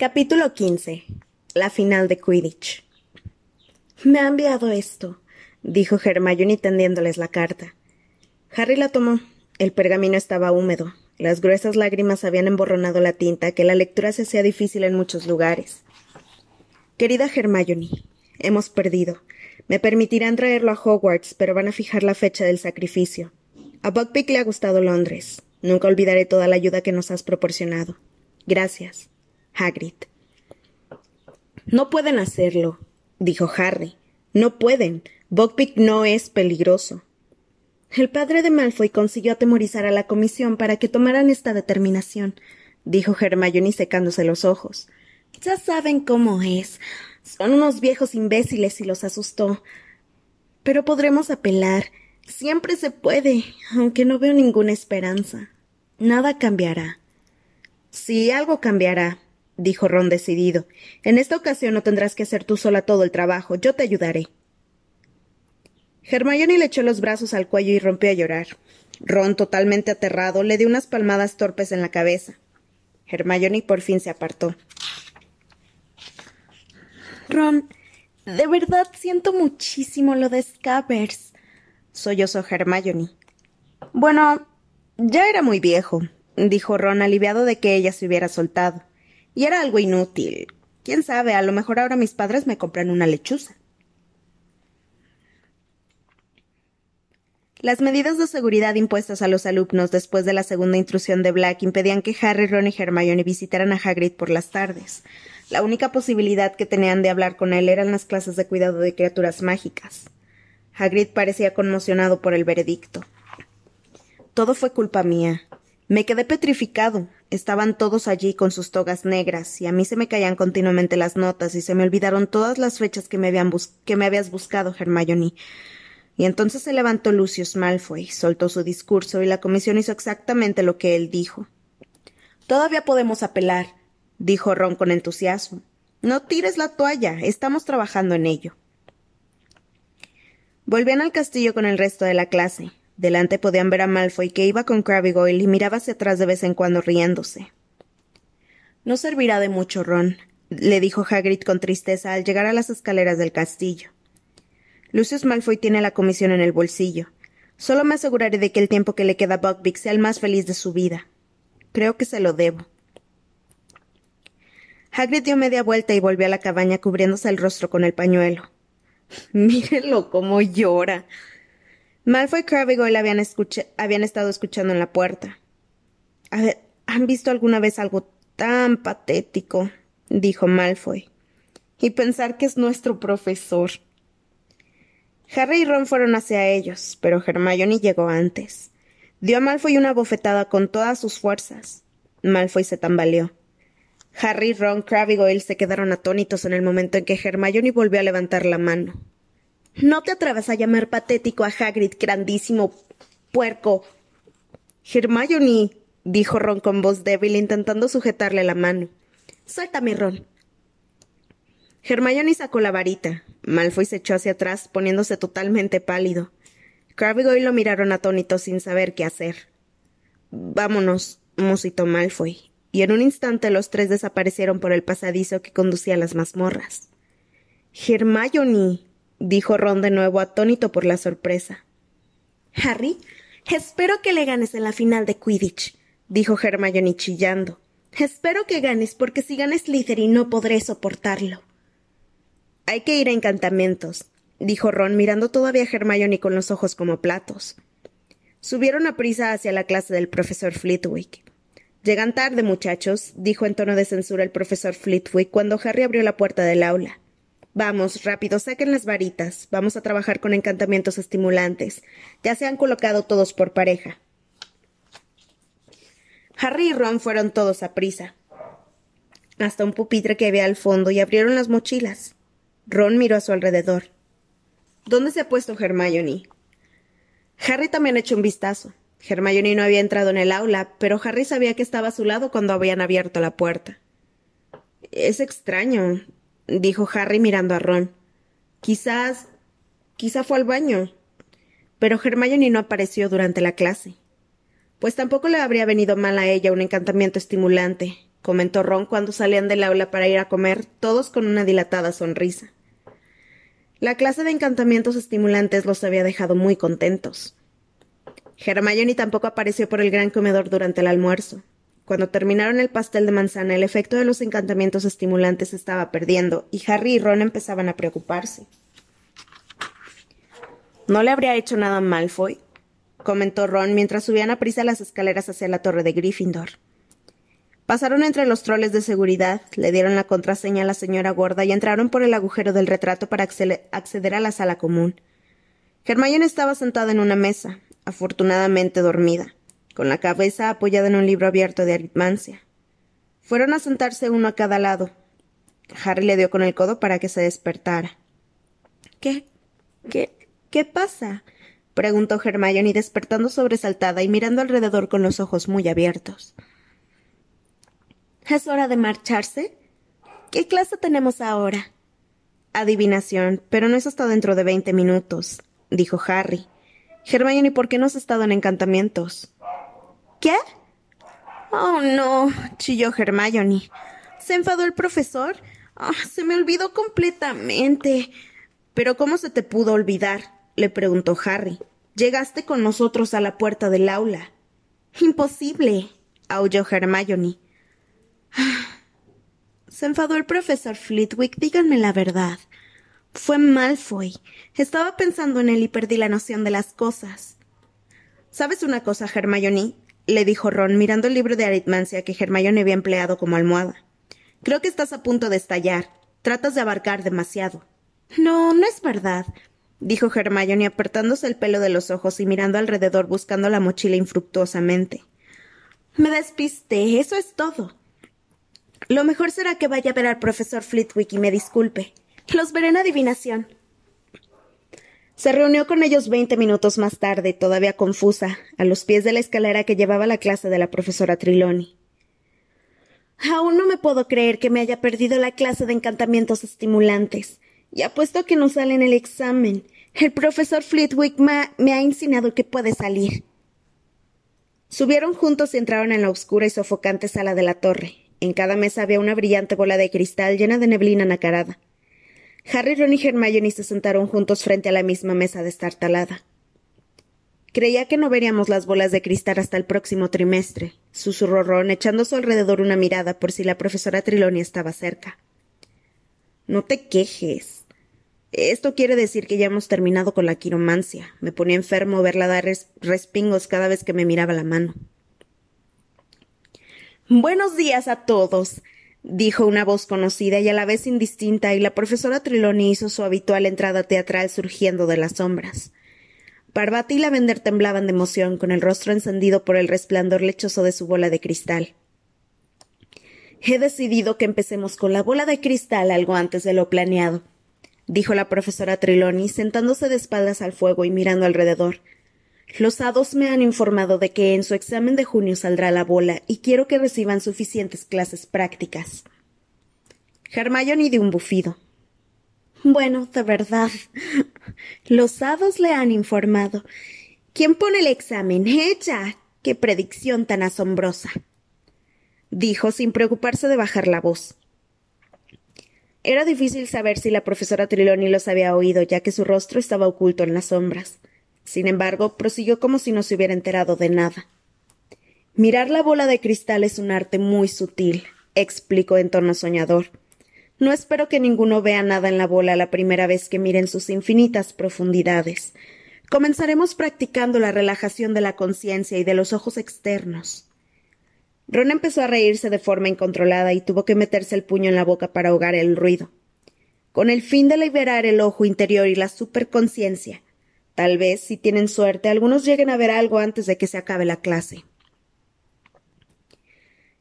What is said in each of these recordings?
Capítulo 15. La final de Quidditch. Me ha enviado esto, dijo Hermione tendiéndoles la carta. Harry la tomó. El pergamino estaba húmedo. Las gruesas lágrimas habían emborronado la tinta, que la lectura se hacía difícil en muchos lugares. Querida Hermione, hemos perdido. Me permitirán traerlo a Hogwarts, pero van a fijar la fecha del sacrificio. A Buckbeak le ha gustado Londres. Nunca olvidaré toda la ayuda que nos has proporcionado. Gracias. Hagrid. No pueden hacerlo, dijo Harry. No pueden. Buckbeak no es peligroso. El padre de Malfoy consiguió atemorizar a la comisión para que tomaran esta determinación, dijo Hermione secándose los ojos. Ya saben cómo es. Son unos viejos imbéciles y los asustó. Pero podremos apelar. Siempre se puede, aunque no veo ninguna esperanza. Nada cambiará. Sí, algo cambiará, dijo Ron decidido. En esta ocasión no tendrás que hacer tú sola todo el trabajo. Yo te ayudaré. Hermione le echó los brazos al cuello y rompió a llorar. Ron, totalmente aterrado, le dio unas palmadas torpes en la cabeza. Hermione por fin se apartó. Ron, de verdad siento muchísimo lo de Scabbers, sollozó Hermione. Bueno, ya era muy viejo, dijo Ron, aliviado de que ella se hubiera soltado. Y era algo inútil. Quién sabe, a lo mejor ahora mis padres me compran una lechuza. Las medidas de seguridad impuestas a los alumnos después de la segunda intrusión de Black impedían que Harry, Ron y Hermione visitaran a Hagrid por las tardes. La única posibilidad que tenían de hablar con él eran las clases de cuidado de criaturas mágicas. Hagrid parecía conmocionado por el veredicto. Todo fue culpa mía. Me quedé petrificado. Estaban todos allí con sus togas negras, y a mí se me caían continuamente las notas y se me olvidaron todas las fechas que me, habían habías buscado, Hermione. Y entonces se levantó Lucius Malfoy, soltó su discurso y la comisión hizo exactamente lo que él dijo. Todavía podemos apelar, dijo Ron con entusiasmo. No tires la toalla, estamos trabajando en ello. Volvían al castillo con el resto de la clase. Delante podían ver a Malfoy que iba con Crabbe Goyle y miraba hacia atrás de vez en cuando riéndose. No servirá de mucho, Ron, le dijo Hagrid con tristeza al llegar a las escaleras del castillo. Lucius Malfoy tiene la comisión en el bolsillo. Solo me aseguraré de que el tiempo que le queda a Buckbeak sea el más feliz de su vida. Creo que se lo debo. Hagrid dio media vuelta y volvió a la cabaña cubriéndose el rostro con el pañuelo. Mírenlo cómo llora, Malfoy y Crabbe habían, habían estado escuchando en la puerta. ¿Han visto alguna vez algo tan patético? dijo Malfoy. Y pensar que es nuestro profesor. Harry y Ron fueron hacia ellos, pero Hermione llegó antes. Dio a Malfoy una bofetada con todas sus fuerzas. Malfoy se tambaleó. Harry, Ron, Crabbe y Goyle se quedaron atónitos en el momento en que Hermione volvió a levantar la mano. No te atrevas a llamar patético a Hagrid, grandísimo puerco. Hermione, dijo Ron con voz débil, intentando sujetarle la mano. Suéltame, Ron. Hermione sacó la varita. Malfoy se echó hacia atrás, poniéndose totalmente pálido. Crabbe y lo miraron atónitos sin saber qué hacer. Vámonos, musitó Malfoy, y en un instante los tres desaparecieron por el pasadizo que conducía a las mazmorras. Hermione, dijo Ron de nuevo atónito por la sorpresa. Harry, espero que le ganes en la final de Quidditch, dijo Hermione chillando. Espero que ganes, porque si ganes Slytherin no podré soportarlo. Hay que ir a encantamientos, dijo Ron mirando todavía a Hermione con los ojos como platos. Subieron a prisa hacia la clase del profesor Flitwick. Llegan tarde, muchachos, dijo en tono de censura el profesor Flitwick cuando Harry abrió la puerta del aula. Vamos, rápido, saquen las varitas. Vamos a trabajar con encantamientos estimulantes. Ya se han colocado todos por pareja. Harry y Ron fueron todos a prisa, hasta un pupitre que había al fondo y abrieron las mochilas. Ron miró a su alrededor. ¿Dónde se ha puesto Hermione? Harry también echó un vistazo. Hermione no había entrado en el aula, pero Harry sabía que estaba a su lado cuando habían abierto la puerta. Es extraño, dijo Harry mirando a Ron. Quizás. quizá fue al baño. Pero Hermione no apareció durante la clase. Pues tampoco le habría venido mal a ella un encantamiento estimulante. comentó Ron cuando salían del aula para ir a comer, todos con una dilatada sonrisa. La clase de encantamientos estimulantes los había dejado muy contentos. Hermione tampoco apareció por el gran comedor durante el almuerzo. Cuando terminaron el pastel de manzana, el efecto de los encantamientos estimulantes estaba perdiendo, y Harry y Ron empezaban a preocuparse. ¿No le habría hecho nada Malfoy? comentó Ron mientras subían a prisa las escaleras hacia la torre de Gryffindor. Pasaron entre los troles de seguridad, le dieron la contraseña a la señora gorda y entraron por el agujero del retrato para acceder a la sala común. Hermione estaba sentada en una mesa, afortunadamente dormida con la cabeza apoyada en un libro abierto de aritmancia. Fueron a sentarse uno a cada lado. Harry le dio con el codo para que se despertara. ¿Qué? ¿Qué? ¿Qué pasa? preguntó Hermione despertando sobresaltada y mirando alrededor con los ojos muy abiertos. ¿Es hora de marcharse? ¿Qué clase tenemos ahora? Adivinación, pero no es hasta dentro de veinte minutos, dijo Harry. Hermione, ¿por qué no has estado en encantamientos? ¿Qué? Oh, no, chilló Hermione. ¿Se enfadó el profesor? Ah, se me olvidó completamente. ¿Pero cómo se te pudo olvidar? le preguntó Harry. Llegaste con nosotros a la puerta del aula. Imposible, aulló Hermione. Se enfadó el profesor Flitwick, díganme la verdad. Fue Malfoy. Estaba pensando en él y perdí la noción de las cosas. ¿Sabes una cosa, Hermione? Le dijo Ron, mirando el libro de aritmancia que Hermione había empleado como almohada. Creo que estás a punto de estallar. Tratas de abarcar demasiado. No, no es verdad, dijo Hermione apartándose el pelo de los ojos y mirando alrededor buscando la mochila infructuosamente. Me despisté, eso es todo. Lo mejor será que vaya a ver al profesor Flitwick y me disculpe. Los veré en adivinación. Se reunió con ellos veinte minutos más tarde, todavía confusa, a los pies de la escalera que llevaba la clase de la profesora Triloni. Aún no me puedo creer que me haya perdido la clase de encantamientos estimulantes. Y apuesto que no sale en el examen. El profesor Flitwick me ha insinuado que puede salir. Subieron juntos y entraron en la oscura y sofocante sala de la torre. En cada mesa había una brillante bola de cristal llena de neblina nacarada. Harry, Ron y Hermione se sentaron juntos frente a la misma mesa destartalada. Creía que no veríamos las bolas de cristal hasta el próximo trimestre, susurró Ron, echando a su alrededor una mirada por si la profesora Triloni estaba cerca. No te quejes. Esto quiere decir que ya hemos terminado con la quiromancia. Me ponía enfermo verla dar respingos cada vez que me miraba la mano. Buenos días a todos, dijo una voz conocida y a la vez indistinta, y la profesora Triloni hizo su habitual entrada teatral surgiendo de las sombras. Parvati y Lavender temblaban de emoción, con el rostro encendido por el resplandor lechoso de su bola de cristal. He decidido que empecemos con la bola de cristal algo antes de lo planeado, dijo la profesora Triloni, sentándose de espaldas al fuego y mirando alrededor. Los hados me han informado de que en su examen de junio saldrá la bola y quiero que reciban suficientes clases prácticas. Hermione dio un bufido. Bueno, de verdad. Los hados le han informado. ¿Quién pone el examen? Ella. ¡Qué predicción tan asombrosa! dijo sin preocuparse de bajar la voz. Era difícil saber si la profesora Triloni los había oído, ya que su rostro estaba oculto en las sombras. Sin embargo, prosiguió como si no se hubiera enterado de nada. Mirar la bola de cristal es un arte muy sutil, explicó en tono soñador. No espero que ninguno vea nada en la bola la primera vez que miren sus infinitas profundidades. Comenzaremos practicando la relajación de la conciencia y de los ojos externos. Ron empezó a reírse de forma incontrolada y tuvo que meterse el puño en la boca para ahogar el ruido. Con el fin de liberar el ojo interior y la superconciencia, Tal vez, si tienen suerte, algunos lleguen a ver algo antes de que se acabe la clase.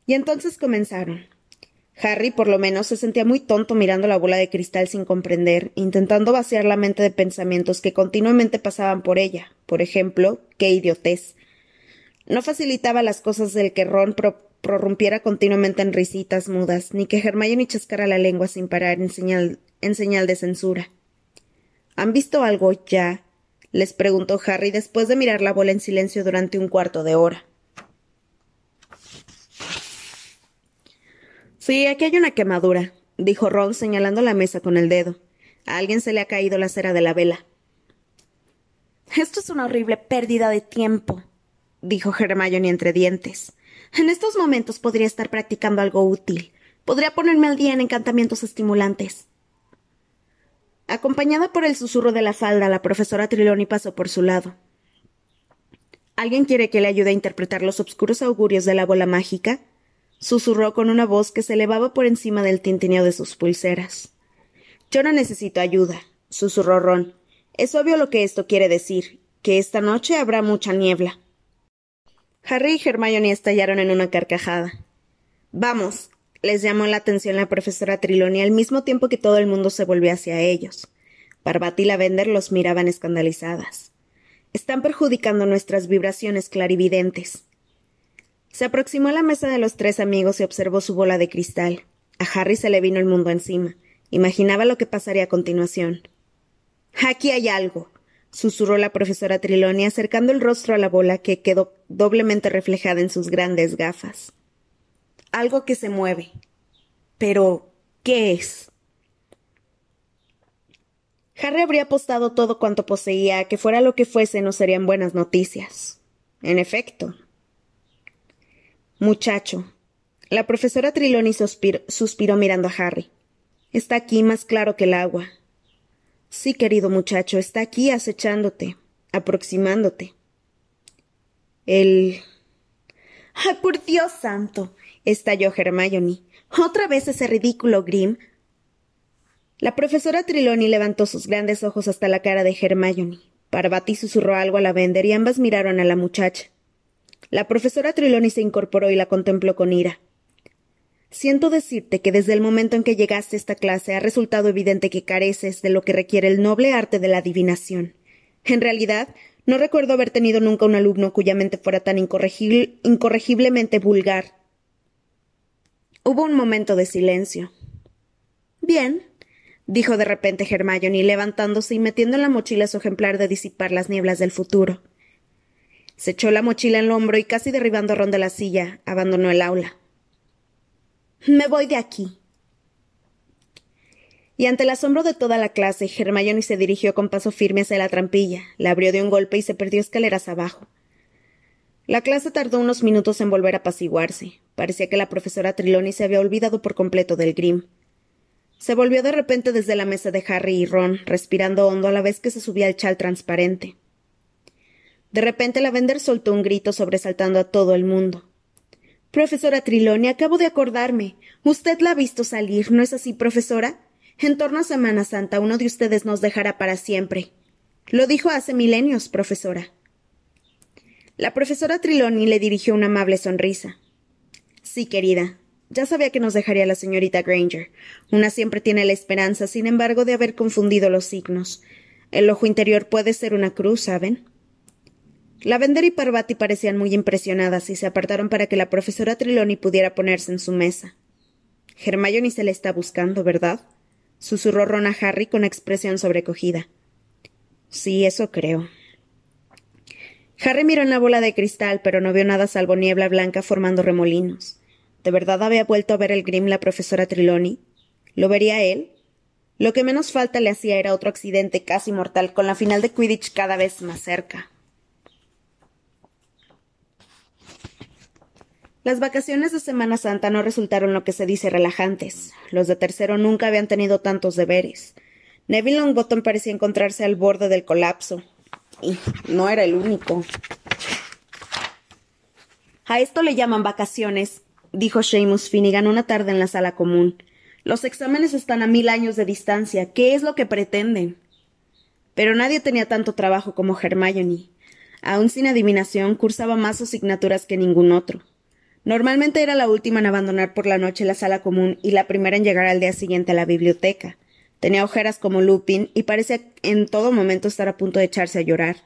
Y entonces comenzaron. Harry, por lo menos, se sentía muy tonto mirando la bola de cristal sin comprender, intentando vaciar la mente de pensamientos que continuamente pasaban por ella. Por ejemplo, qué idiotez. No facilitaba las cosas del que Ron prorrumpiera continuamente en risitas mudas, ni que Hermione chascara la lengua sin parar en señal de censura. ¿Han visto algo ya? Les preguntó Harry después de mirar la bola en silencio durante un cuarto de hora. Sí, aquí hay una quemadura, dijo Ron señalando la mesa con el dedo. A alguien se le ha caído la cera de la vela. Esto es una horrible pérdida de tiempo, dijo Hermione entre dientes. En estos momentos podría estar practicando algo útil. Podría ponerme al día en encantamientos estimulantes. Acompañada por el susurro de la falda, la profesora Triloni pasó por su lado. ¿Alguien quiere que le ayude a interpretar los oscuros augurios de la bola mágica? susurró con una voz que se elevaba por encima del tintineo de sus pulseras. Yo no necesito ayuda, susurró Ron. Es obvio lo que esto quiere decir, que esta noche habrá mucha niebla. Harry y Hermione estallaron en una carcajada. Vamos, les llamó la atención la profesora Triloni al mismo tiempo que todo el mundo se volvió hacia ellos. Barbati y Lavender los miraban escandalizadas. Están perjudicando nuestras vibraciones clarividentes. Se aproximó a la mesa de los tres amigos y observó su bola de cristal. A Harry se le vino el mundo encima. Imaginaba lo que pasaría a continuación. Aquí hay algo, susurró la profesora Triloni acercando el rostro a la bola que quedó doblemente reflejada en sus grandes gafas. Algo que se mueve. Pero, ¿qué es? Harry habría apostado todo cuanto poseía que fuera lo que fuese no serían buenas noticias. En efecto. Muchacho. La profesora Triloni suspiró mirando a Harry. Está aquí más claro que el agua. Sí, querido muchacho, está aquí acechándote, aproximándote. El. ¡Ay, por Dios santo! Estalló Hermione. ¿Otra vez ese ridículo Grim? La profesora Triloni levantó sus grandes ojos hasta la cara de Hermione. Parvati susurró algo a la vender y ambas miraron a la muchacha. La profesora Triloni se incorporó y la contempló con ira. Siento decirte que desde el momento en que llegaste a esta clase ha resultado evidente que careces de lo que requiere el noble arte de la adivinación. En realidad, no recuerdo haber tenido nunca un alumno cuya mente fuera tan incorregiblemente vulgar. Hubo un momento de silencio. Bien, dijo de repente Hermione, levantándose y metiendo en la mochila su ejemplar de disipar las nieblas del futuro. Se echó la mochila en el hombro y casi derribando a Ron de la silla, abandonó el aula. Me voy de aquí. Y ante el asombro de toda la clase, Hermione se dirigió con paso firme hacia la trampilla, la abrió de un golpe y se perdió escaleras abajo. La clase tardó unos minutos en volver a apaciguarse. Parecía que la profesora Triloni se había olvidado por completo del Grim. Se volvió de repente desde la mesa de Harry y Ron, respirando hondo a la vez que se subía el chal transparente. De repente la vender soltó un grito sobresaltando a todo el mundo. Profesora Triloni, acabo de acordarme. Usted la ha visto salir, ¿no es así, profesora? En torno a Semana Santa uno de ustedes nos dejará para siempre. Lo dijo hace milenios, profesora. La profesora Triloni le dirigió una amable sonrisa. Sí, querida. Ya sabía que nos dejaría la señorita Granger. Una siempre tiene la esperanza, sin embargo, de haber confundido los signos. El ojo interior puede ser una cruz, ¿saben? Lavender y Parvati parecían muy impresionadas y se apartaron para que la profesora Triloni pudiera ponerse en su mesa. Hermione se le está buscando, ¿verdad? susurró Ron a Harry con expresión sobrecogida. Sí, eso creo. Harry miró en la bola de cristal, pero no vio nada salvo niebla blanca formando remolinos. ¿De verdad había vuelto a ver el Grim la profesora Triloni? ¿Lo vería él? Lo que menos falta le hacía era otro accidente casi mortal, con la final de Quidditch cada vez más cerca. Las vacaciones de Semana Santa no resultaron lo que se dice relajantes. Los de tercero nunca habían tenido tantos deberes. Neville Longbottom parecía encontrarse al borde del colapso. Y no era el único. A esto le llaman vacaciones, dijo Seamus Finnegan una tarde en la sala común. Los exámenes están a mil años de distancia. ¿Qué es lo que pretenden? Pero nadie tenía tanto trabajo como Hermione. Aun sin adivinación, cursaba más asignaturas que ningún otro. Normalmente era la última en abandonar por la noche la sala común y la primera en llegar al día siguiente a la biblioteca. Tenía ojeras como Lupin y parecía en todo momento estar a punto de echarse a llorar.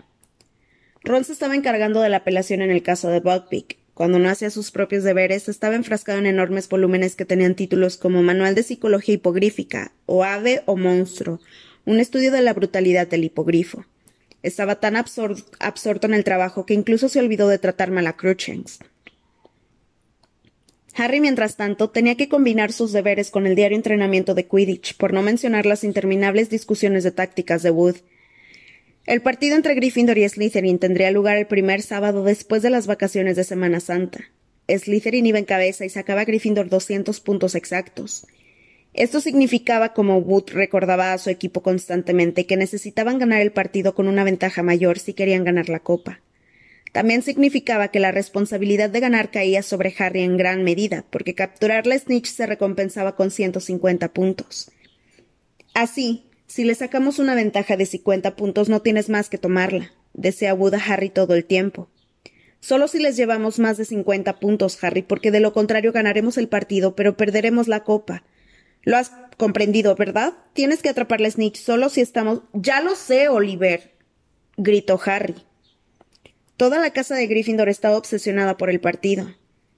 Ron se estaba encargando de la apelación en el caso de Buckbeak. Cuando no hacía sus propios deberes, estaba enfrascado en enormes volúmenes que tenían títulos como Manual de Psicología Hipogrífica, o Ave o Monstruo, un estudio de la brutalidad del hipogrifo. Estaba tan absorto en el trabajo que incluso se olvidó de tratar mal a Cruchens. Harry, mientras tanto, tenía que combinar sus deberes con el diario entrenamiento de Quidditch, por no mencionar las interminables discusiones de tácticas de Wood. El partido entre Gryffindor y Slytherin tendría lugar el primer sábado después de las vacaciones de Semana Santa. Slytherin iba en cabeza y sacaba a Gryffindor 200 puntos exactos. Esto significaba, como Wood recordaba a su equipo constantemente, que necesitaban ganar el partido con una ventaja mayor si querían ganar la copa. También significaba que la responsabilidad de ganar caía sobre Harry en gran medida, porque capturar la Snitch se recompensaba con 150 puntos. Así, si le sacamos una ventaja de 50 puntos no tienes más que tomarla, decía Wood a Harry todo el tiempo. Solo si les llevamos más de 50 puntos, Harry, porque de lo contrario ganaremos el partido, pero perderemos la copa. Lo has comprendido, ¿verdad? Tienes que atrapar la Snitch solo si estamos. Ya lo sé, Oliver. gritó Harry. Toda la casa de Gryffindor estaba obsesionada por el partido.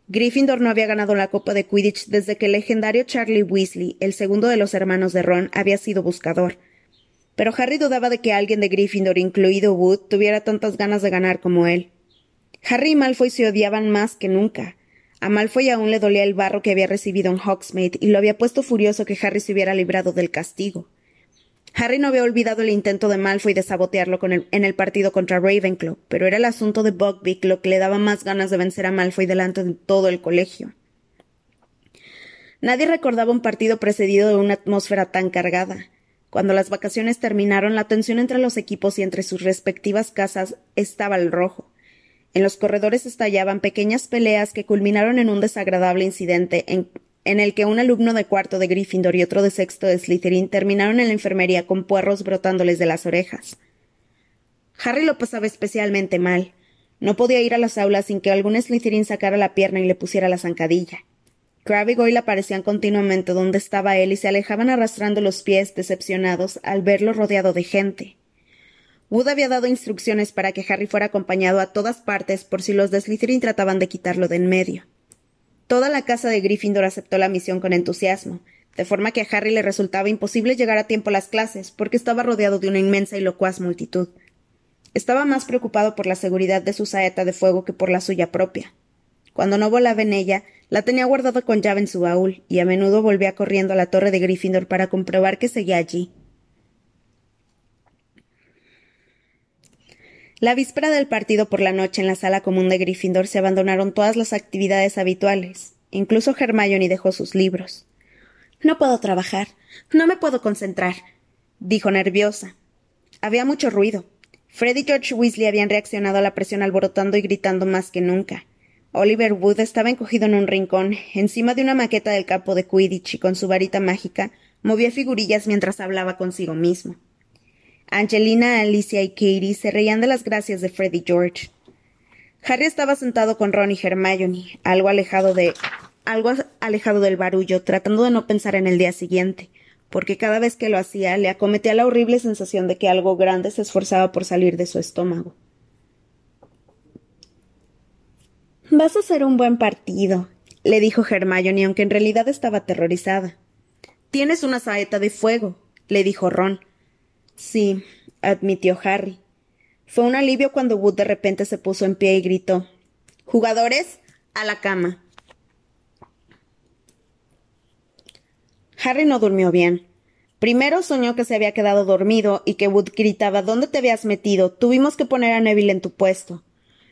Gryffindor no había ganado la Copa de Quidditch desde que el legendario Charlie Weasley, el segundo de los hermanos de Ron, había sido buscador. Pero Harry dudaba de que alguien de Gryffindor, incluido Wood, tuviera tantas ganas de ganar como él. Harry y Malfoy se odiaban más que nunca. A Malfoy aún le dolía el barro que había recibido en Hogsmeade y lo había puesto furioso que Harry se hubiera librado del castigo. Harry no había olvidado el intento de Malfoy de sabotearlo en el partido contra Ravenclaw, pero era el asunto de Buckbeak lo que le daba más ganas de vencer a Malfoy delante de todo el colegio. Nadie recordaba un partido precedido de una atmósfera tan cargada. Cuando las vacaciones terminaron, la tensión entre los equipos y entre sus respectivas casas estaba al rojo. En los corredores estallaban pequeñas peleas que culminaron en un desagradable incidente en, en el que un alumno de cuarto de Gryffindor y otro de sexto de Slytherin terminaron en la enfermería con puerros brotándoles de las orejas. Harry lo pasaba especialmente mal. No podía ir a las aulas sin que algún Slytherin sacara la pierna y le pusiera la zancadilla. Crabbe y Goyle aparecían continuamente donde estaba él y se alejaban arrastrando los pies, decepcionados, al verlo rodeado de gente. Wood había dado instrucciones para que Harry fuera acompañado a todas partes por si los de Slytherin trataban de quitarlo de en medio. Toda la casa de Gryffindor aceptó la misión con entusiasmo, de forma que a Harry le resultaba imposible llegar a tiempo a las clases, porque estaba rodeado de una inmensa y locuaz multitud. Estaba más preocupado por la seguridad de su saeta de fuego que por la suya propia. Cuando no volaba en ella, la tenía guardada con llave en su baúl, y a menudo volvía corriendo a la torre de Gryffindor para comprobar que seguía allí. La víspera del partido por la noche en la sala común de Gryffindor se abandonaron todas las actividades habituales. Incluso Hermione dejó sus libros. No puedo trabajar. No me puedo concentrar, dijo nerviosa. Había mucho ruido. Fred y George Weasley habían reaccionado a la presión alborotando y gritando más que nunca. Oliver Wood estaba encogido en un rincón, encima de una maqueta del campo de Quidditch y con su varita mágica movía figurillas mientras hablaba consigo mismo. Angelina, Alicia y Katie se reían de las gracias de Freddy George. Harry estaba sentado con Ron y Hermione, algo alejado de algo alejado del barullo, tratando de no pensar en el día siguiente, porque cada vez que lo hacía le acometía la horrible sensación de que algo grande se esforzaba por salir de su estómago. Vas a hacer un buen partido, le dijo Hermione, aunque en realidad estaba aterrorizada. Tienes una saeta de fuego, le dijo Ron. Sí, admitió Harry. Fue un alivio cuando Wood de repente se puso en pie y gritó Jugadores, a la cama. Harry no durmió bien. Primero soñó que se había quedado dormido y que Wood gritaba ¿Dónde te habías metido? Tuvimos que poner a Neville en tu puesto.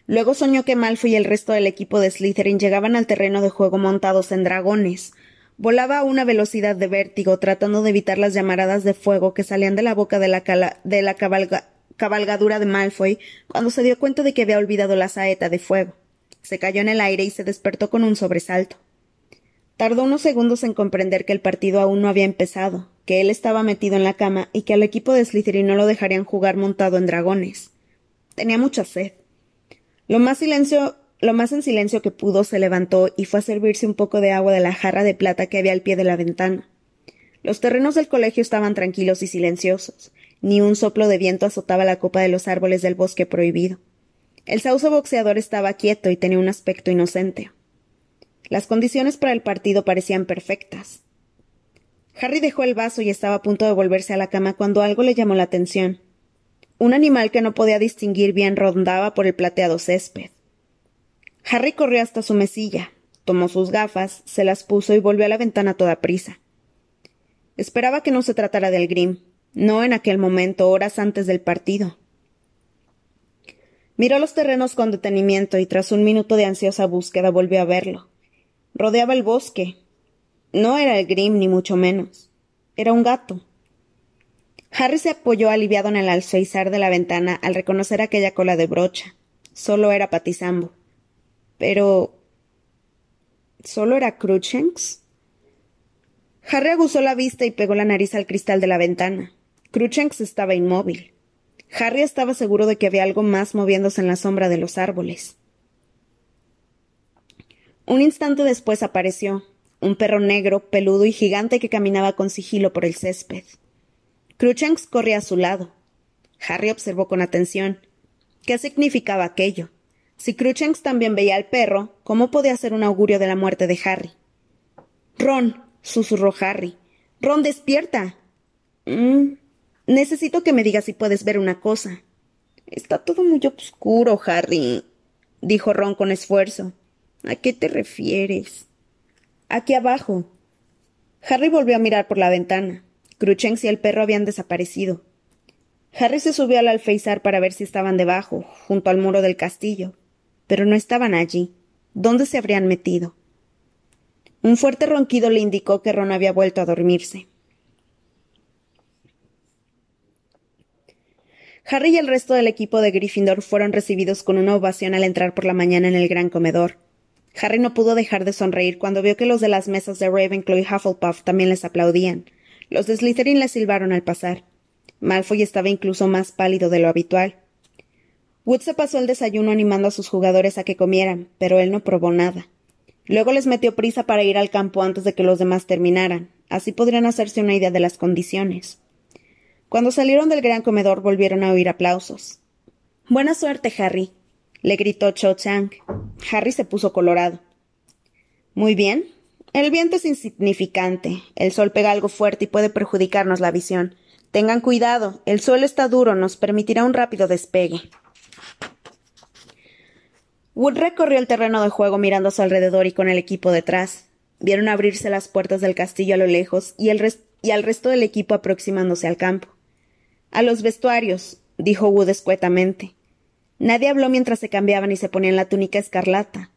Luego soñó que Malfoy y el resto del equipo de Slytherin llegaban al terreno de juego montados en dragones. Volaba a una velocidad de vértigo, tratando de evitar las llamaradas de fuego que salían de la boca de la, cabalgadura de Malfoy cuando se dio cuenta de que había olvidado la saeta de fuego. Se cayó en el aire y se despertó con un sobresalto. Tardó unos segundos en comprender que el partido aún no había empezado, que él estaba metido en la cama y que al equipo de Slytherin no lo dejarían jugar montado en dragones. Tenía mucha sed. Lo más silencio lo más en silencio que pudo se levantó y fue a servirse un poco de agua de la jarra de plata que había al pie de la ventana. Los terrenos del colegio estaban tranquilos y silenciosos. Ni un soplo de viento azotaba la copa de los árboles del bosque prohibido. El sauce boxeador estaba quieto y tenía un aspecto inocente. Las condiciones para el partido parecían perfectas. Harry dejó el vaso y estaba a punto de volverse a la cama cuando algo le llamó la atención. Un animal que no podía distinguir bien rondaba por el plateado césped. Harry corrió hasta su mesilla. tomó sus gafas, se las puso y volvió a la ventana toda prisa. Esperaba que no se tratara del Grim, no en aquel momento, horas antes del partido. Miró los terrenos con detenimiento y tras un minuto de ansiosa búsqueda volvió a verlo. Rodeaba el bosque. No era el Grim, ni mucho menos. Era un gato. Harry se apoyó aliviado en el alféizar de la ventana al reconocer aquella cola de brocha. Solo era Patizambo. Pero. ¿Solo era Cruchens? Harry aguzó la vista y pegó la nariz al cristal de la ventana. Cruchens estaba inmóvil. Harry estaba seguro de que había algo más moviéndose en la sombra de los árboles. Un instante después apareció, un perro negro, peludo y gigante que caminaba con sigilo por el césped. Cruchens corría a su lado. Harry observó con atención. ¿Qué significaba aquello? Si Cruchens también veía al perro, ¿cómo podía ser un augurio de la muerte de Harry? Ron, susurró Harry. Ron, despierta. Mm, necesito que me digas si puedes ver una cosa. Está todo muy oscuro, Harry, dijo Ron con esfuerzo. ¿A qué te refieres? Aquí abajo. Harry volvió a mirar por la ventana. Cruchens y el perro habían desaparecido. Harry se subió al alféizar para ver si estaban debajo, junto al muro del castillo, pero no estaban allí. ¿Dónde se habrían metido? Un fuerte ronquido le indicó que Ron había vuelto a dormirse. Harry y el resto del equipo de Gryffindor fueron recibidos con una ovación al entrar por la mañana en el gran comedor. Harry no pudo dejar de sonreír cuando vio que los de las mesas de Ravenclaw y Hufflepuff también les aplaudían. Los de Slytherin le silbaron al pasar. Malfoy estaba incluso más pálido de lo habitual. Wood se pasó el desayuno animando a sus jugadores a que comieran, pero él no probó nada. Luego les metió prisa para ir al campo antes de que los demás terminaran. Así podrían hacerse una idea de las condiciones. Cuando salieron del gran comedor volvieron a oír aplausos. Buena suerte, Harry, le gritó Cho Chang. Harry se puso colorado. Muy bien, el viento es insignificante. El sol pega algo fuerte y puede perjudicarnos la visión. Tengan cuidado, el suelo está duro, nos permitirá un rápido despegue. Wood recorrió el terreno de juego mirando a su alrededor y con el equipo detrás. Vieron abrirse las puertas del castillo a lo lejos y, al resto del equipo aproximándose al campo. A los vestuarios, dijo Wood escuetamente. Nadie habló mientras se cambiaban y se ponían la túnica escarlata.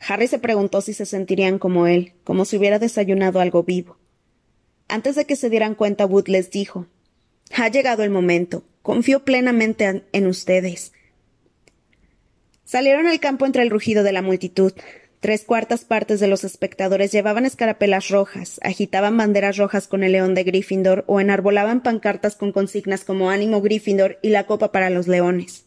Harry se preguntó si se sentirían como él, como si hubiera desayunado algo vivo. Antes de que se dieran cuenta, Wood les dijo Ha llegado el momento. Confío plenamente en ustedes. Salieron al campo entre el rugido de la multitud. Tres cuartas partes de los espectadores llevaban escarapelas rojas, agitaban banderas rojas con el león de Gryffindor o enarbolaban pancartas con consignas como ánimo Gryffindor y la copa para los leones.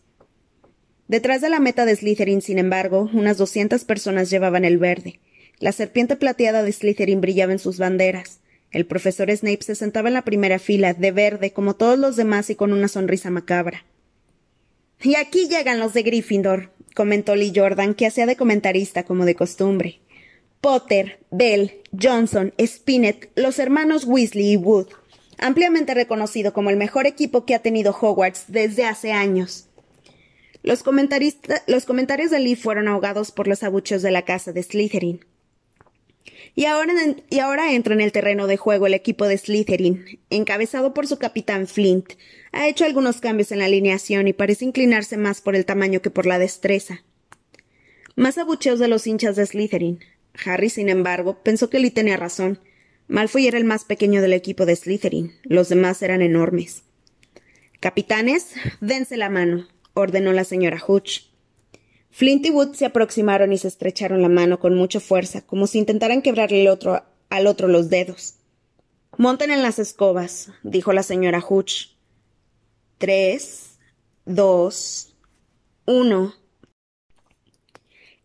Detrás de la meta de Slytherin, sin embargo, unas doscientas personas llevaban el verde. La serpiente plateada de Slytherin brillaba en sus banderas. El profesor Snape se sentaba en la primera fila, de verde, como todos los demás y con una sonrisa macabra. Y aquí llegan los de Gryffindor, comentó Lee Jordan, que hacía de comentarista como de costumbre. Potter, Bell, Johnson, Spinett, los hermanos Weasley y Wood, ampliamente reconocido como el mejor equipo que ha tenido Hogwarts desde hace años. Los, comentarios de Lee fueron ahogados por los abucheos de la casa de Slytherin. Y ahora, y ahora entra en el terreno de juego el equipo de Slytherin, encabezado por su capitán Flint. Ha hecho algunos cambios en la alineación y parece inclinarse más por el tamaño que por la destreza. Más abucheos de los hinchas de Slytherin. Harry, sin embargo, pensó que Lee tenía razón. Malfoy era el más pequeño del equipo de Slytherin. Los demás eran enormes. Capitanes, dense la mano, ordenó la señora Hutch. Flint y Wood se aproximaron y se estrecharon la mano con mucha fuerza, como si intentaran quebrarle al otro los dedos. Monten en las escobas, dijo la señora Hutch. 3, 2, 1.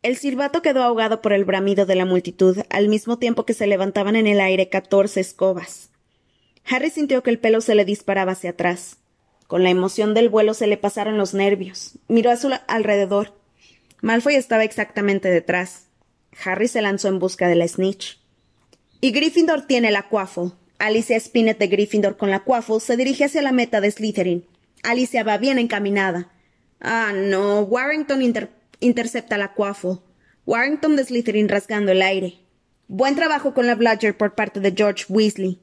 El silbato quedó ahogado por el bramido de la multitud, al mismo tiempo que se levantaban en el aire catorce escobas. Harry sintió que el pelo se le disparaba hacia atrás. Con la emoción del vuelo se le pasaron los nervios. Miró a su alrededor. Malfoy estaba exactamente detrás. Harry se lanzó en busca de la snitch. Y Gryffindor tiene la Quaffle. Alicia Spinett de Gryffindor con la Quaffle se dirige hacia la meta de Slytherin. Alicia va bien encaminada. Ah, no. Warrington intercepta la Quaffle. Warrington de Slytherin rasgando el aire. Buen trabajo con la Bludger por parte de George Weasley.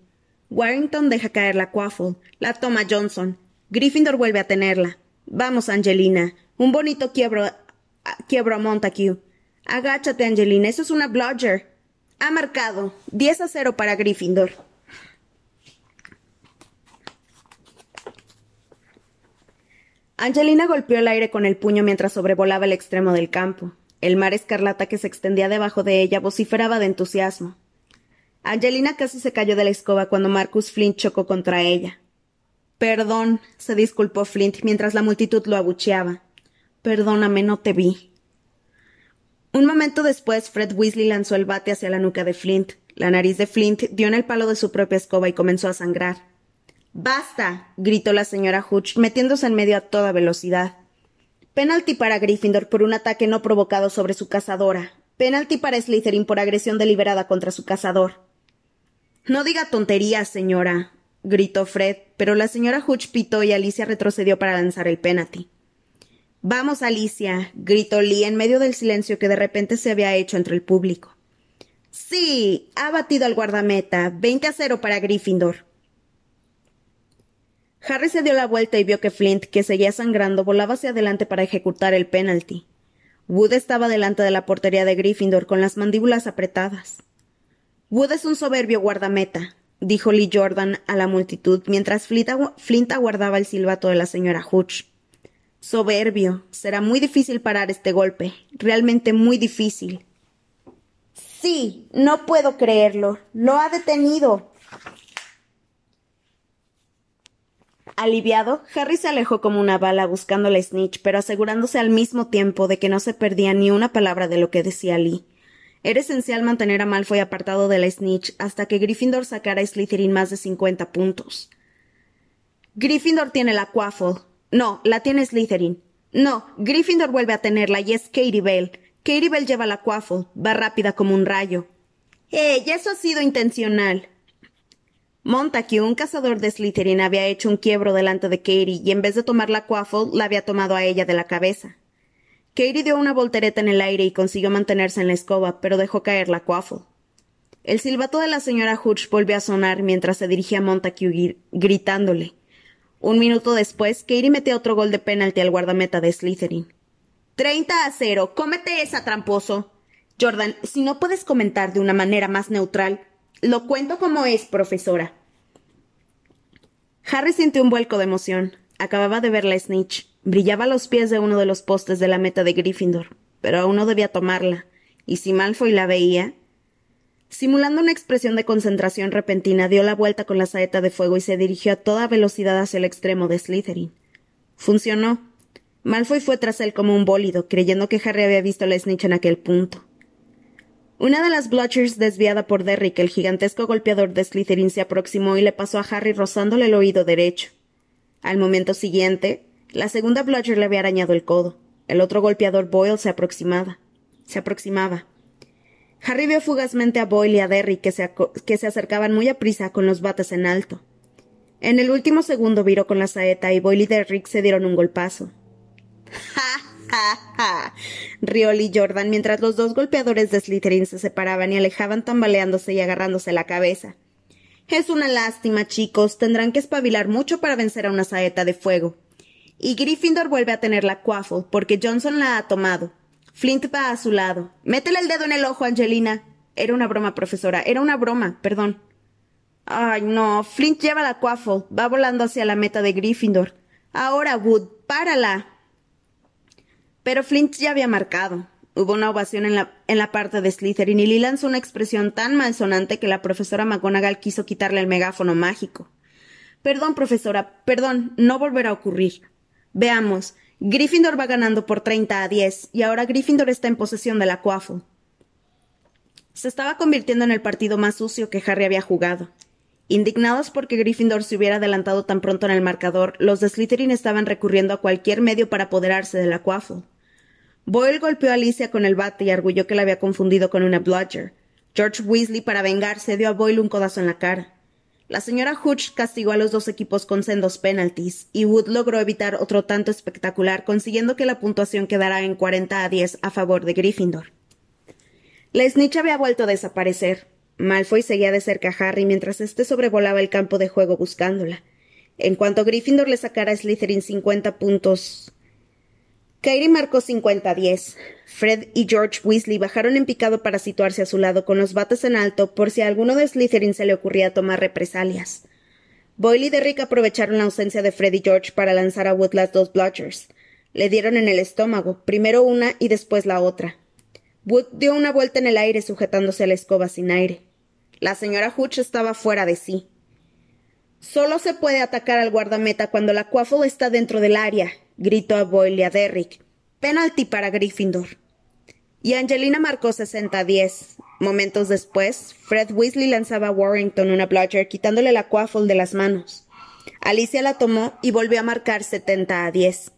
Warrington deja caer la Quaffle. La toma Johnson. Gryffindor vuelve a tenerla. Vamos, Angelina. Un bonito quiebro, quiebro a Montague. Agáchate, Angelina. Eso es una Bludger. Ha marcado. 10 a 0 para Gryffindor. Angelina golpeó el aire con el puño mientras sobrevolaba el extremo del campo. El mar escarlata que se extendía debajo de ella vociferaba de entusiasmo. Angelina casi se cayó de la escoba cuando Marcus Flint chocó contra ella. Perdón, se disculpó Flint mientras la multitud lo abucheaba. Perdóname, no te vi. Un momento después, Fred Weasley lanzó el bate hacia la nuca de Flint. La nariz de Flint dio en el palo de su propia escoba y comenzó a sangrar. Basta. gritó la señora Hutch, metiéndose en medio a toda velocidad. Penalti para Gryffindor por un ataque no provocado sobre su cazadora. Penalti para Slytherin por agresión deliberada contra su cazador. No diga tonterías, señora, gritó Fred, pero la señora Hutch pitó y Alicia retrocedió para lanzar el penalti. Vamos, Alicia, gritó Lee en medio del silencio que de repente se había hecho entre el público. Sí, ha batido al guardameta. Veinte a cero para Gryffindor. Harry se dio la vuelta y vio que Flint, que seguía sangrando, volaba hacia adelante para ejecutar el penalti. Wood estaba delante de la portería de Gryffindor con las mandíbulas apretadas. Wood es un soberbio guardameta, dijo Lee Jordan a la multitud mientras Flint aguardaba el silbato de la señora Hutch. Soberbio. Será muy difícil parar este golpe. Realmente muy difícil. Sí, no puedo creerlo. Lo ha detenido. Aliviado, Harry se alejó como una bala buscando la snitch, pero asegurándose al mismo tiempo de que no se perdía ni una palabra de lo que decía Lee. Era esencial mantener a Malfoy apartado de la snitch hasta que Gryffindor sacara a Slytherin más de cincuenta puntos. Gryffindor tiene la Quaffle. No, la tiene Slytherin. No, Gryffindor vuelve a tenerla y es Katie Bell. Katie Bell lleva la Quaffle. Va rápida como un rayo. ¡Eh! eso ha sido intencional. Montague, un cazador de Slytherin, había hecho un quiebro delante de Katie y en vez de tomar la Quaffle, la había tomado a ella de la cabeza. Katie dio una voltereta en el aire y consiguió mantenerse en la escoba, pero dejó caer la Quaffle. El silbato de la señora Hutch volvió a sonar mientras se dirigía a Montague gritándole. Un minuto después, Katie metió otro gol de penalti al guardameta de Slytherin. Treinta a cero. Cómete esa, tramposo. Jordan, si no puedes comentar de una manera más neutral, lo cuento como es, profesora. Harry sintió un vuelco de emoción. Acababa de ver la snitch. Brillaba a los pies de uno de los postes de la meta de Gryffindor, pero aún no debía tomarla. Y si Malfoy la veía. Simulando una expresión de concentración repentina, dio la vuelta con la saeta de fuego y se dirigió a toda velocidad hacia el extremo de Slytherin. Funcionó. Malfoy fue tras él como un bólido, creyendo que Harry había visto la snitch en aquel punto. Una de las Blotchers, desviada por Derrick, el gigantesco golpeador de Slytherin, se aproximó y le pasó a Harry rozándole el oído derecho. Al momento siguiente, la segunda Blotcher le había arañado el codo. El otro golpeador Boyle se aproximaba. Se aproximaba. Harry vio fugazmente a Boyle y a Derrick que se, que se acercaban muy a prisa con los bates en alto. En el último segundo viró con la saeta y Boyle y Derrick se dieron un golpazo. ¡Ja! rió Lee Jordan mientras los dos golpeadores de Slytherin se separaban y alejaban tambaleándose y agarrándose la cabeza. Es una lástima, chicos. Tendrán que espabilar mucho para vencer a una saeta de fuego. Y Gryffindor vuelve a tener la Quaffle, porque Johnson la ha tomado. Flint va a su lado. Métele el dedo en el ojo, Angelina. Era una broma, profesora. Era una broma, perdón. Ay, no. Flint lleva la Quaffle. Va volando hacia la meta de Gryffindor. Ahora, Wood, párala. Pero Flint ya había marcado. Hubo una ovación en la, en la parte de Slytherin y Lee lanzó una expresión tan malsonante que la profesora McGonagall quiso quitarle el megáfono mágico. Perdón, profesora, perdón, no volverá a ocurrir. Veamos. Gryffindor va ganando por 30 a 10 y ahora Gryffindor está en posesión de la. Se estaba convirtiendo en el partido más sucio que Harry había jugado. Indignados porque Gryffindor se hubiera adelantado tan pronto en el marcador, los de Slytherin estaban recurriendo a cualquier medio para apoderarse de la. Boyle golpeó a Alicia con el bate y arguyó que la había confundido con una bludger. George Weasley, para vengarse, dio a Boyle un codazo en la cara. La señora Hutch castigó a los dos equipos con sendos penalties, y Wood logró evitar otro tanto espectacular, consiguiendo que la puntuación quedara en 40 a 10 a favor de Gryffindor. La snitch había vuelto a desaparecer. Malfoy seguía de cerca a Harry mientras éste sobrevolaba el campo de juego buscándola. En cuanto Gryffindor le sacara a Slytherin 50 puntos. Kairi marcó 50-10. Fred y George Weasley bajaron en picado para situarse a su lado con los bates en alto por si a alguno de Slytherin se le ocurría tomar represalias. Boyle y Derrick aprovecharon la ausencia de Fred y George para lanzar a Wood las dos bludgers. Le dieron en el estómago, primero una y después la otra. Wood dio una vuelta en el aire sujetándose a la escoba sin aire. La señora Hooch estaba fuera de sí. Solo se puede atacar al guardameta cuando la Quaffle está dentro del área, gritó a Boyle a Derrick. Penalti para Gryffindor. Y Angelina marcó 60-10. Momentos después, Fred Weasley lanzaba a Warrington una bludger quitándole la Quaffle de las manos. Alicia la tomó y volvió a marcar 70 a 10.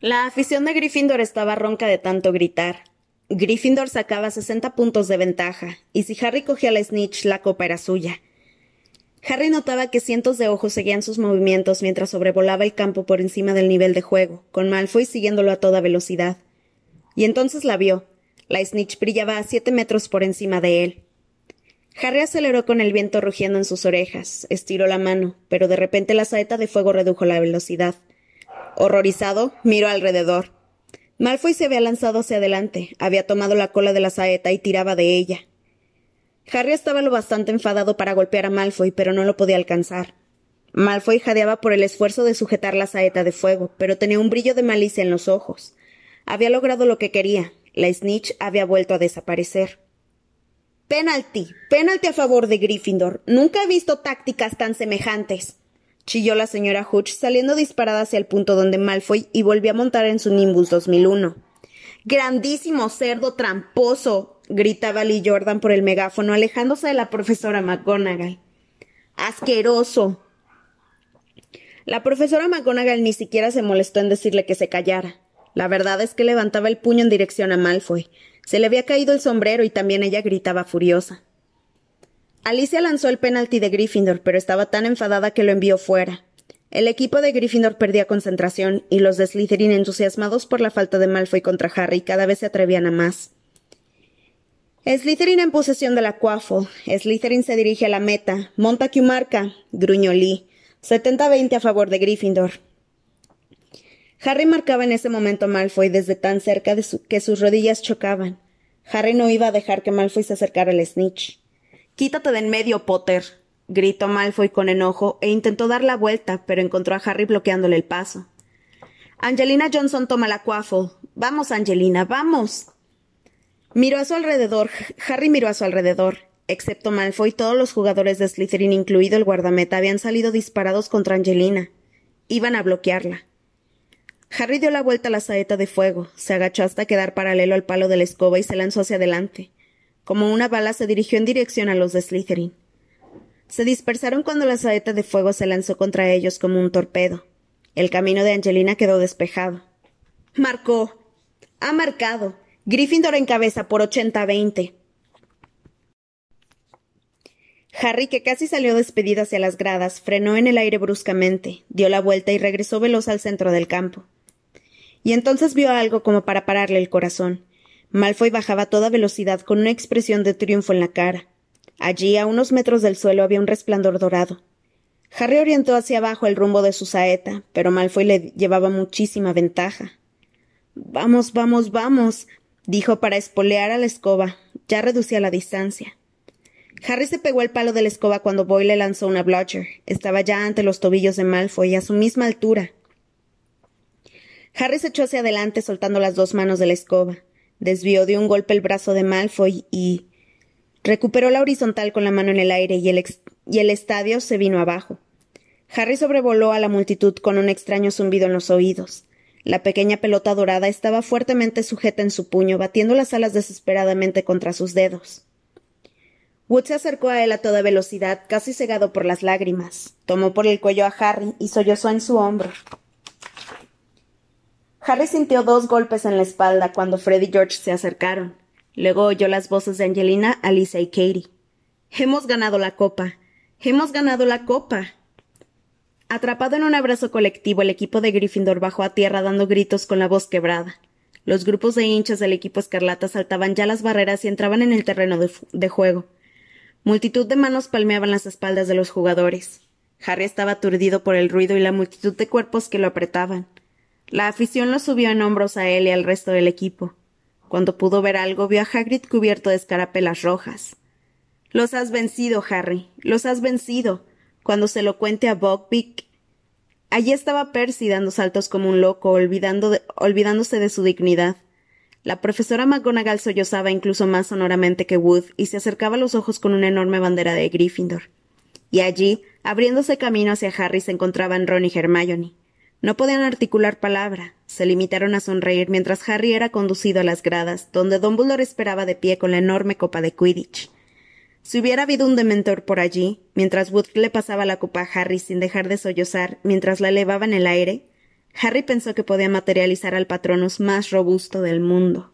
La afición de Gryffindor estaba ronca de tanto gritar. Gryffindor sacaba 60 puntos de ventaja, y si Harry cogía la snitch, la copa era suya. Harry notaba que cientos de ojos seguían sus movimientos mientras sobrevolaba el campo por encima del nivel de juego, con Malfoy siguiéndolo a toda velocidad. Y entonces la vio. La snitch brillaba a siete metros por encima de él. Harry aceleró con el viento rugiendo en sus orejas, estiró la mano, pero de repente la saeta de fuego redujo la velocidad. Horrorizado, miró alrededor. Malfoy se había lanzado hacia adelante, había tomado la cola de la saeta y tiraba de ella. Harry estaba lo bastante enfadado para golpear a Malfoy, pero no lo podía alcanzar. Malfoy jadeaba por el esfuerzo de sujetar la saeta de fuego, pero tenía un brillo de malicia en los ojos. Había logrado lo que quería. La snitch había vuelto a desaparecer. Penalti. Penalti a favor de Gryffindor. Nunca he visto tácticas tan semejantes. Chilló la señora Hutch saliendo disparada hacia el punto donde Malfoy y volvió a montar en su Nimbus 2001. Grandísimo cerdo tramposo gritaba Lee Jordan por el megáfono, alejándose de la profesora McGonagall. Asqueroso. La profesora McGonagall ni siquiera se molestó en decirle que se callara. La verdad es que levantaba el puño en dirección a Malfoy. Se le había caído el sombrero y también ella gritaba furiosa. Alicia lanzó el penalti de Gryffindor, pero estaba tan enfadada que lo envió fuera. El equipo de Gryffindor perdía concentración y los de Slytherin, entusiasmados por la falta de Malfoy contra Harry, cada vez se atrevían a más. Slytherin en posesión de la Quaffle. Slytherin se dirige a la meta. Montague marca. Gruñó Lee. 70-20 a favor de Gryffindor. Harry marcaba en ese momento a Malfoy desde tan cerca de que sus rodillas chocaban. Harry no iba a dejar que Malfoy se acercara al snitch. Quítate de en medio, Potter. gritó Malfoy con enojo e intentó dar la vuelta, pero encontró a Harry bloqueándole el paso. Angelina Johnson toma la Quaffle. Vamos, Angelina, vamos. Miró a su alrededor. Harry miró a su alrededor. Excepto Malfoy, todos los jugadores de Slytherin, incluido el guardameta, habían salido disparados contra Angelina. Iban a bloquearla. Harry dio la vuelta a la saeta de fuego, se agachó hasta quedar paralelo al palo de la escoba y se lanzó hacia adelante. Como una bala se dirigió en dirección a los de Slytherin. Se dispersaron cuando la saeta de fuego se lanzó contra ellos como un torpedo. El camino de Angelina quedó despejado. Marcó. Ha marcado. Gryffindor encabeza por 80-20. Harry, que casi salió despedido hacia las gradas, frenó en el aire bruscamente, dio la vuelta y regresó veloz al centro del campo. Y entonces vio algo como para pararle el corazón. Malfoy bajaba a toda velocidad con una expresión de triunfo en la cara. Allí, a unos metros del suelo, había un resplandor dorado. Harry orientó hacia abajo el rumbo de su saeta, pero Malfoy le llevaba muchísima ventaja. Vamos, vamos, vamos dijo para espolear a la escoba. Ya reducía la distancia. Harry se pegó el palo de la escoba cuando Boyle le lanzó una bludger. Estaba ya ante los tobillos de Malfoy, a su misma altura. Harry se echó hacia adelante soltando las dos manos de la escoba. Desvió de un golpe el brazo de Malfoy y recuperó la horizontal con la mano en el aire y el, y el estadio se vino abajo. Harry sobrevoló a la multitud con un extraño zumbido en los oídos. La pequeña pelota dorada estaba fuertemente sujeta en su puño, batiendo las alas desesperadamente contra sus dedos. Wood se acercó a él a toda velocidad, casi cegado por las lágrimas. Tomó por el cuello a Harry y sollozó en su hombro. Harry sintió dos golpes en la espalda cuando Fred y George se acercaron. Luego oyó las voces de Angelina, Alicia y Katie. Hemos ganado la copa. Hemos ganado la copa. Atrapado en un abrazo colectivo, el equipo de Gryffindor bajó a tierra dando gritos con la voz quebrada. Los grupos de hinchas del equipo escarlata saltaban ya las barreras y entraban en el terreno de, juego. Multitud de manos palmeaban las espaldas de los jugadores. Harry estaba aturdido por el ruido y la multitud de cuerpos que lo apretaban. La afición lo subió en hombros a él y al resto del equipo. Cuando pudo ver algo, vio a Hagrid cubierto de escarapelas rojas. Los has vencido, Harry. Los has vencido. Cuando se lo cuente a Buckbeak. Allí estaba Percy dando saltos como un loco, olvidándose de su dignidad. La profesora McGonagall sollozaba incluso más sonoramente que Wood y se acercaba a los ojos con una enorme bandera de Gryffindor. Y allí, abriéndose camino hacia Harry, se encontraban Ron y Hermione. No podían articular palabra. Se limitaron a sonreír mientras Harry era conducido a las gradas, donde Dumbledore esperaba de pie con la enorme copa de Quidditch. Si hubiera habido un dementor por allí, mientras Wood le pasaba la copa a Harry sin dejar de sollozar mientras la elevaba en el aire, Harry pensó que podía materializar al patronus más robusto del mundo.